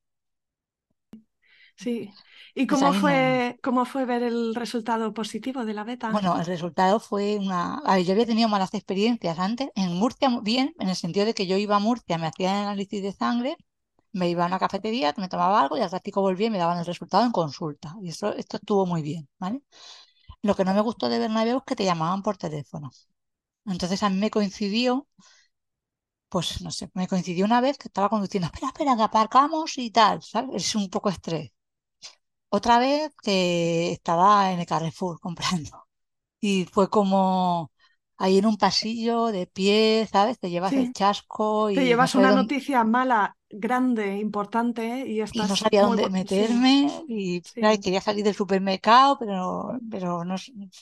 Sí. ¿Y cómo fue, cómo fue ver el resultado positivo de la beta? Bueno, el resultado fue una... A ver, yo había tenido malas experiencias antes. En Murcia, bien, en el sentido de que yo iba a Murcia, me hacía análisis de sangre, me iba a una cafetería, me tomaba algo y al ratico volvía y me daban el resultado en consulta. Y eso, esto estuvo muy bien, ¿vale? Lo que no me gustó de Bernabéu es que te llamaban por teléfono. Entonces a mí me coincidió pues no sé, me coincidió una vez que estaba conduciendo, espera, espera, que aparcamos y tal, ¿sabes? Es un poco estrés. Otra vez que estaba en el Carrefour comprando y fue como ahí en un pasillo de pie, ¿sabes? Te llevas el chasco y te llevas una noticia mala, grande, importante y y no sabía dónde meterme y quería salir del supermercado, pero, pero no,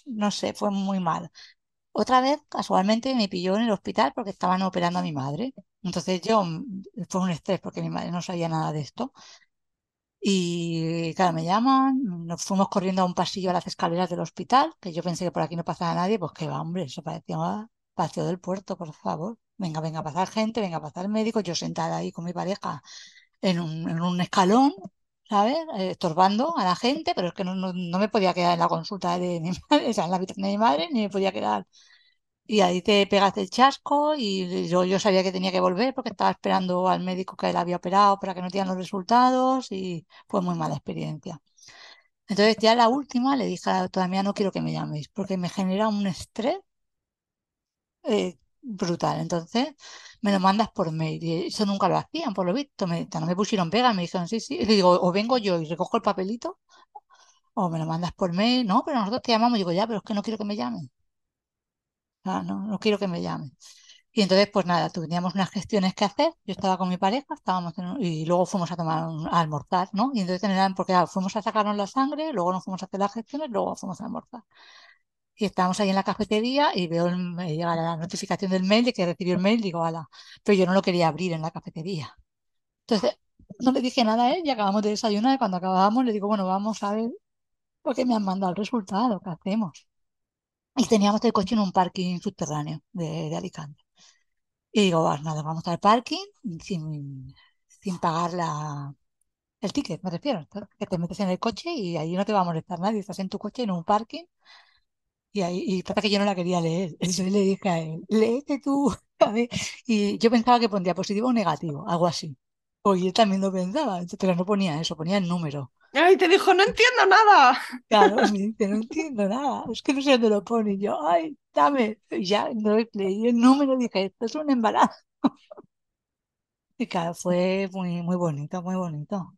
no sé, fue muy mal. Otra vez, casualmente, me pilló en el hospital porque estaban operando a mi madre. Entonces yo, fue un estrés porque mi madre no sabía nada de esto. Y claro, me llaman, nos fuimos corriendo a un pasillo a las escaleras del hospital, que yo pensé que por aquí no pasaba nadie, pues que va, hombre, eso parecía un paseo del puerto, por favor. Venga, venga a pasar gente, venga a pasar médico, yo sentada ahí con mi pareja en un, escalón, ¿sabes? Eh, estorbando a la gente, pero es que no, no, me podía quedar en la consulta de mi [laughs] madre, o sea, en la habitación de mi madre, ni me podía quedar y ahí te pegaste el chasco y yo, yo sabía que tenía que volver porque estaba esperando al médico que él había operado para que no dieran los resultados y fue muy mala experiencia. Entonces ya la última le dije todavía no quiero que me llaméis porque me genera un estrés eh, brutal. Entonces me lo mandas por mail y eso nunca lo hacían, por lo visto. Me, me pusieron pega, me dijeron sí, sí. [laughs] Y digo, o vengo yo y recojo el papelito o me lo mandas por mail. No, pero nosotros te llamamos. digo, ya, pero es que no quiero que me llamen no, no quiero que me llamen. Y entonces, pues nada, teníamos unas gestiones que hacer. Yo estaba con mi pareja, estábamos y luego fuimos a tomar a almorzar, ¿no? Y entonces porque fuimos a sacarnos la sangre, luego nos fuimos a hacer las gestiones, luego fuimos a almorzar. Y estábamos ahí en la cafetería y veo me llega la notificación del mail de que recibió el mail, digo, ala, pero yo no lo quería abrir en la cafetería. Entonces, no le dije nada a él y acabamos de desayunar. Y cuando acabábamos, le digo, bueno, vamos a ver, porque me han mandado el resultado, ¿qué hacemos? y teníamos el coche en un parking subterráneo de, Alicante. Y digo, nada, vamos al parking sin, sin pagar la, el ticket, me refiero, que te metes en el coche y ahí no te va a molestar nadie, estás en tu coche en un parking y ahí, y trata que yo no la quería leer. [laughs] Entonces le dije a él, léete tú. [laughs] Y yo pensaba que pondría positivo o negativo, algo así. Oye, él también lo pensaba, pero no ponía eso, ponía el número. Ay, te dijo, no entiendo nada. [laughs] Claro, me dice, no entiendo nada. Es que no sé dónde lo pone. Y yo, ay, dame. Y ya no leí el número y dije, esto es un embarazo. Y claro, fue muy, muy bonito, muy bonito.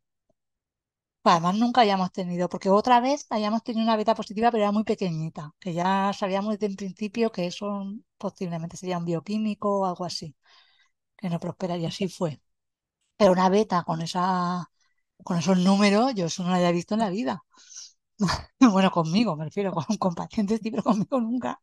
Además, nunca habíamos tenido, porque otra vez habíamos tenido una beta positiva, pero era muy pequeñita, que ya sabíamos desde el principio que eso posiblemente sería un bioquímico o algo así, que no prosperaría. Así fue. Pero una beta con esa con esos números, yo eso no lo había visto en la vida. [laughs] bueno, conmigo, me refiero, con, con pacientes, sí, pero conmigo nunca.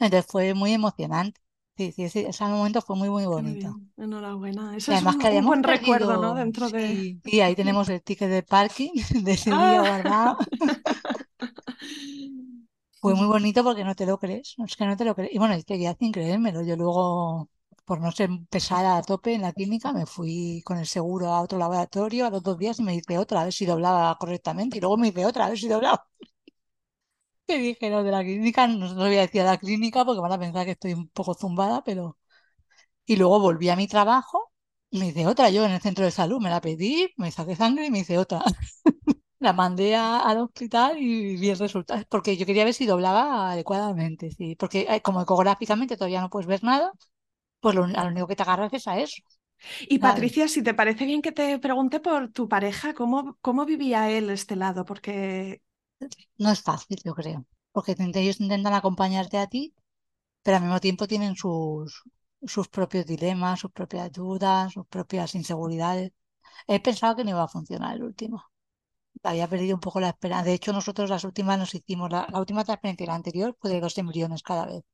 Entonces fue muy emocionante. Sí, sí, ese momento fue muy, muy bonito. Enhorabuena. Eso es un, buen recuerdo, ¿no? Dentro de... Sí, ahí tenemos el ticket de parking [laughs] de ese día ah. guardado. [laughs] fue muy bonito porque no te lo crees. Es que no te lo crees. Y bueno, y seguía sin creérmelo. Yo luego por no ser pesada a tope en la clínica, me fui con el seguro a otro laboratorio a los dos días y me hice otra, a ver si doblaba correctamente. Y luego me hice otra, a ver si doblaba. Me dije, no, de la clínica, no, no voy a decir a la clínica porque van a pensar que estoy un poco zumbada, pero... Y luego volví a mi trabajo, me hice otra yo en el centro de salud, me la pedí, me saqué sangre y me hice otra. [laughs] La mandé al hospital y vi el resultado, porque yo quería ver si doblaba adecuadamente, sí, porque eh, como ecográficamente todavía no puedes ver nada, pues lo, a lo único que te agarras es a eso. Y. Patricia, si te parece bien que te pregunte por tu pareja, ¿cómo, cómo vivía él este lado? Porque No es fácil, yo creo, porque ellos intentan acompañarte a ti, pero al mismo tiempo tienen sus, sus propios dilemas, sus propias dudas, sus propias inseguridades. He pensado que no iba a funcionar el último. Había perdido un poco la esperanza. De hecho, nosotros las últimas nos hicimos, la, la última transferencia y la anterior fue de dos embriones cada vez.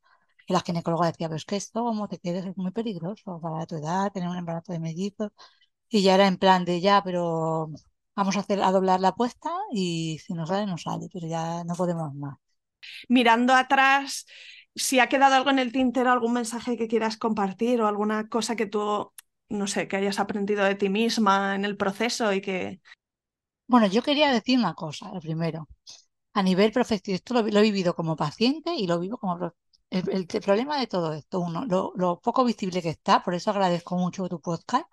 Y la ginecóloga decía, pero es que esto, como te quedes, es muy peligroso para tu edad, tener un embarazo de mellizos. Y ya era en plan de ya, pero vamos a hacer, a doblar la apuesta y si no sale, no sale, pero ya no podemos más. mirando atrás, si ha quedado algo en el tintero, algún mensaje que quieras compartir o alguna cosa que tú, no sé, que hayas aprendido de ti misma en el proceso y que... Bueno, yo quería decir una cosa, lo primero. A nivel profesional, esto lo, lo he vivido como paciente y lo vivo como... El, problema de todo esto, uno, lo, lo poco visible que está, por eso agradezco mucho tu podcast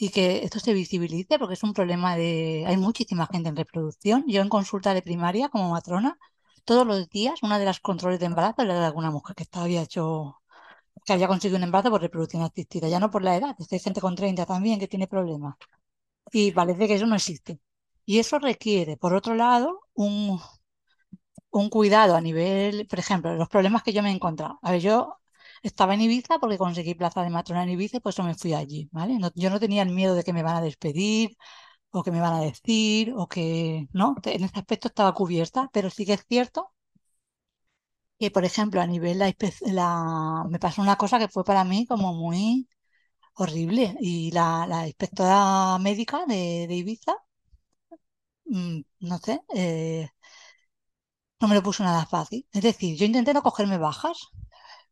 y que esto se visibilice, porque es un problema de... Hay muchísima gente en reproducción. Yo en consulta de primaria como matrona, todos los días, una de las controles de embarazo era de alguna mujer que había hecho, que había conseguido un embarazo por reproducción asistida, ya no por la edad, hay gente con 30 también que tiene problemas. Y parece que eso no existe. Y eso requiere, por otro lado, un, un cuidado a nivel, por ejemplo, los problemas que yo me he encontrado. A ver, yo estaba en Ibiza porque conseguí plaza de matrona en Ibiza y por eso me fui allí, ¿vale? Yo no tenía el miedo de que me van a despedir o que me van a decir o que, ¿no? En ese aspecto estaba cubierta, pero sí que es cierto que, por ejemplo, a nivel la, la- me pasó una cosa que fue para mí como muy horrible y la, la inspectora médica de, de Ibiza, mm, no sé, eh, no me lo puso nada fácil. Es decir, yo intenté no cogerme bajas,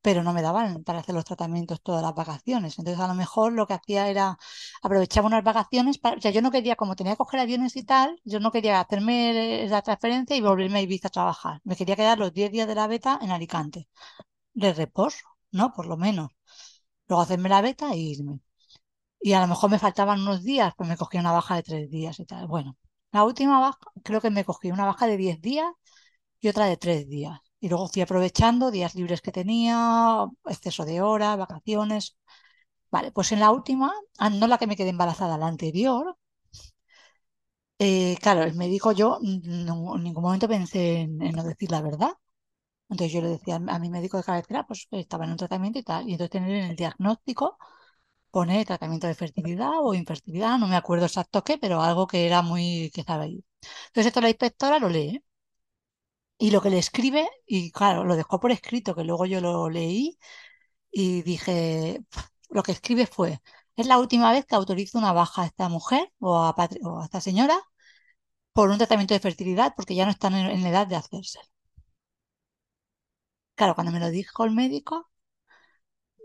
pero no me daban para hacer los tratamientos todas las vacaciones. Entonces, a lo mejor lo que hacía era aprovechaba unas vacaciones para, o sea, yo no quería, como tenía que coger aviones y tal, yo no quería hacerme la transferencia y volverme a Ibiza a trabajar. Me quería quedar los 10 días de la beta en Alicante, de reposo, ¿no? Por lo menos. Luego hacerme la beta e irme. Y a lo mejor me faltaban unos días, pues me cogí una baja de tres días y tal. Bueno, la última baja, creo que me cogí una baja de 10 días y otra de tres días. Y luego fui aprovechando días libres que tenía, exceso de horas, vacaciones. Vale, pues en la última, ah, no la que me quedé embarazada, la anterior, eh, claro, el médico, yo en ningún momento pensé en, no decir la verdad. Entonces yo le decía a mi médico de cabecera, pues estaba en un tratamiento y tal. Y entonces tener en el diagnóstico, pone tratamiento de fertilidad o infertilidad, no me acuerdo exacto qué, pero algo que era muy, que estaba ahí. Entonces esto la inspectora lo lee. Y lo que le escribe, y claro, lo dejó por escrito, que luego yo lo leí y dije, lo que escribe fue, es la última vez que autorizo una baja a esta mujer o a, o a esta señora por un tratamiento de fertilidad porque ya no están en, en edad de hacerse. Claro, cuando me lo dijo el médico,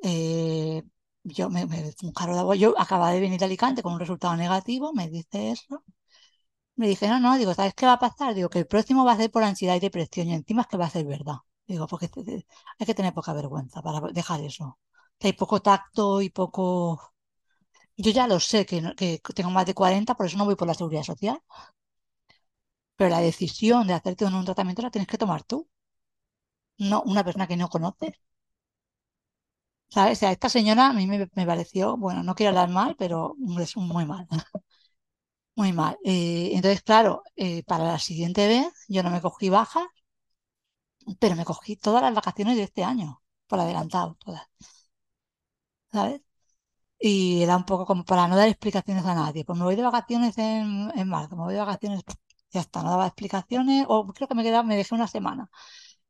eh, yo me, me un jarro de agua. Yo acababa de venir de Alicante con un resultado negativo, me dice eso. Me dije, no, no, digo, ¿sabes qué va a pasar? Digo, que el próximo va a ser por ansiedad y depresión y encima es que va a ser verdad. Digo, porque hay que tener poca vergüenza para dejar eso. Que hay poco tacto y poco... Yo ya lo sé, que, que tengo más de 40, por eso no voy por la seguridad social, pero la decisión de hacerte un tratamiento la tienes que tomar tú, no una persona que no conoces. ¿Sabes? O sea, esta señora a mí me, me pareció, bueno, no quiero hablar mal, pero es muy mal, muy mal. Eh, entonces, claro, eh, para la siguiente vez yo no me cogí baja pero me cogí todas las vacaciones de este año, por adelantado, todas, ¿sabes? Y era un poco como para no dar explicaciones a nadie. Pues me voy de vacaciones en, en marzo, me voy de vacaciones, ya está, no daba explicaciones, o creo que me quedaba, me dejé una semana,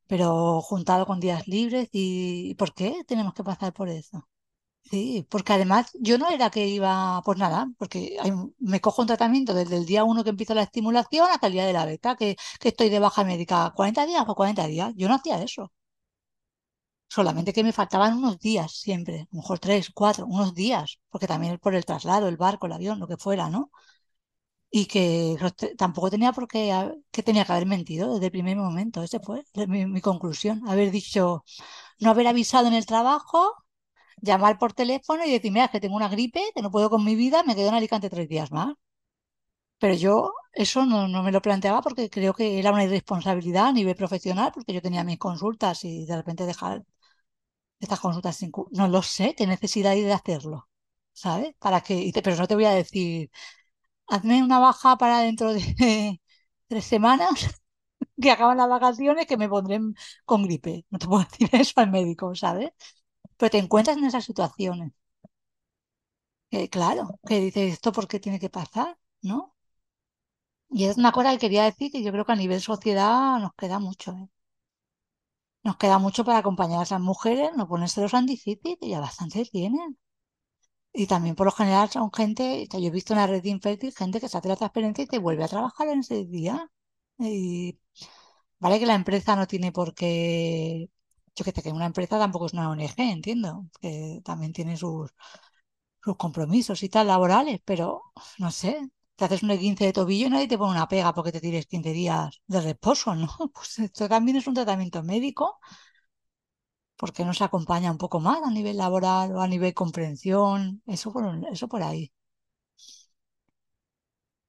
pero juntado con días libres y ¿por qué tenemos que pasar por eso? Sí, porque además yo no era que iba por nada, porque me cojo un tratamiento desde el día uno que empiezo la estimulación hasta el día de la beta, que, estoy de baja médica, 40 días o 40 días. Yo no hacía eso. Solamente que me faltaban unos días siempre, a lo mejor tres, cuatro, unos días, porque también por el traslado, el barco, el avión, lo que fuera, ¿no? Y que tampoco tenía por qué, que tenía que haber mentido desde el primer momento. Ese fue mi conclusión. Haber dicho, no haber avisado en el trabajo, llamar por teléfono y decir, mira, que tengo una gripe, que no puedo con mi vida, me quedo en Alicante tres días más. Pero yo eso no, no, me lo planteaba porque creo que era una irresponsabilidad a nivel profesional, porque yo tenía mis consultas y de repente dejar estas consultas sin... No lo sé, qué necesidad hay de hacerlo, ¿sabes? Para que... Pero no te voy a decir, hazme una baja para dentro de [laughs] tres semanas, [laughs] que acaban las vacaciones, que me pondré con gripe. No te puedo [laughs] decir eso al médico, ¿sabes? Pero te encuentras en esas situaciones. claro, que dices, ¿esto por qué tiene que pasar? ¿No? Y es una cosa que quería decir que yo creo que a nivel sociedad nos queda mucho. ¿eh? Nos queda mucho para acompañar a esas mujeres, no ponérselos tan difícil, que ya bastante tienen. Y también por lo general son gente, yo he visto en la red de infértil gente que se hace la transferencia y te vuelve a trabajar en ese día. Y vale que la empresa no tiene por qué, yo que sé, que una empresa tampoco es una ONG, entiendo, que también tiene sus, sus compromisos y tal laborales, pero no sé, te haces un 15 de tobillo y nadie te pone una pega porque te tires 15 días de reposo, ¿no? [laughs] Pues esto también es un tratamiento médico, porque no se acompaña un poco más a nivel laboral o a nivel comprensión, eso por, eso por ahí.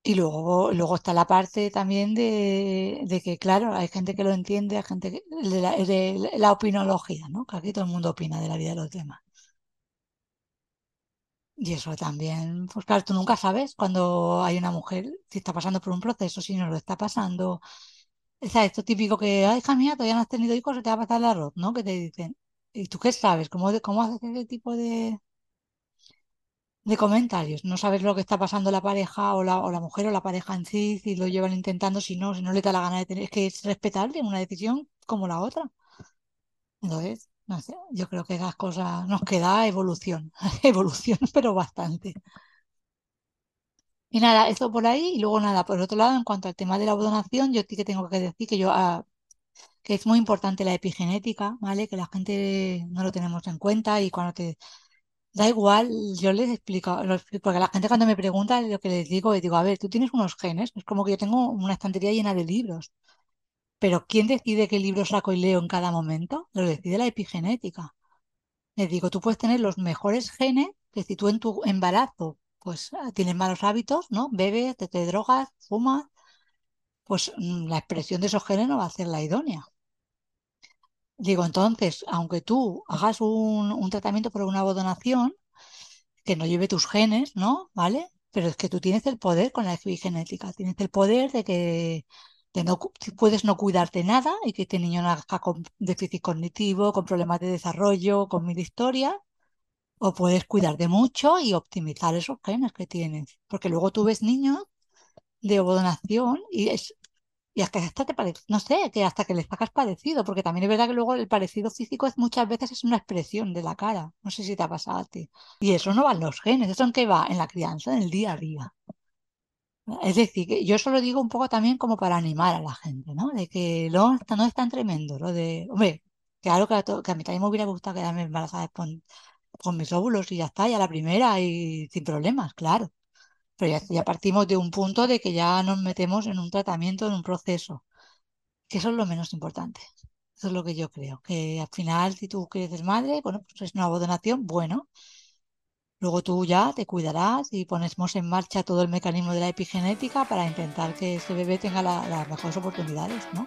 Y luego, luego está la parte también de, que, claro, hay gente que lo entiende, hay gente que, de la, de la opinología, ¿no? Que aquí todo el mundo opina de la vida de los demás. Y eso también, pues claro, tú nunca sabes cuando hay una mujer, si está pasando por un proceso, si no lo está pasando. O sea, esto típico que, ay, hija mía, todavía no has tenido hijos, se te va a pasar el arroz, ¿no? Que te dicen. ¿Y tú qué sabes? ¿Cómo, cómo haces ese tipo de, de comentarios? No sabes lo que está pasando la pareja o la, o la mujer o la pareja en sí, si lo llevan intentando, si no, si no le da la gana de tener. Es que es respetable una decisión como la otra. Entonces, no sé, yo creo que esas cosas nos queda evolución, [laughs] evolución, pero bastante. Y nada, eso por ahí, y luego nada, por otro lado, en cuanto al tema de la donación, yo sí que tengo que decir que yo ah, que es muy importante la epigenética, ¿vale? Que la gente no lo tenemos en cuenta y cuando te da igual, yo les explico, porque la gente cuando me pregunta lo que les digo, les digo, a ver, tú tienes unos genes, es como que yo tengo una estantería llena de libros. Pero ¿quién decide qué libro saco y leo en cada momento? Lo decide la epigenética. Les digo, tú puedes tener los mejores genes, que si tú en tu embarazo pues ah, tienes malos hábitos, ¿no? Bebes, te, drogas, fumas, pues mm, la expresión de esos genes no va a ser la idónea. Digo, entonces, aunque tú hagas un, un tratamiento por una donación, que no lleve tus genes, ¿no? ¿Vale? Pero es que tú tienes el poder con la epigenética, tienes el poder de que no, puedes no cuidarte nada y que este niño nazca con déficit cognitivo, con problemas de desarrollo, con mil historias, o puedes cuidarte mucho y optimizar esos genes que tienes. Porque luego tú ves niños de ovodonación y es y hasta te parece, no sé, que hasta que les sacas parecido, porque también es verdad que luego el parecido físico muchas veces es una expresión de la cara. No sé si te ha pasado a ti. Y eso no va en los genes, eso en qué va en la crianza, en el día a día. Es decir, que yo eso lo digo un poco también como para animar a la gente, ¿no? De que no, no es tan tremendo, lo de, hombre, claro que a, que a mí también me hubiera gustado quedarme embarazada con, con mis óvulos y ya está, ya la primera y sin problemas, claro. Pero ya, ya, partimos de un punto de que ya nos metemos en un tratamiento, en un proceso, que eso es lo menos importante. Eso es lo que yo creo, que al final si tú quieres ser madre, bueno, pues es una donación, bueno, Luego tú ya te cuidarás y ponemos en marcha todo el mecanismo de la epigenética para intentar que ese bebé tenga las mejores oportunidades, ¿no?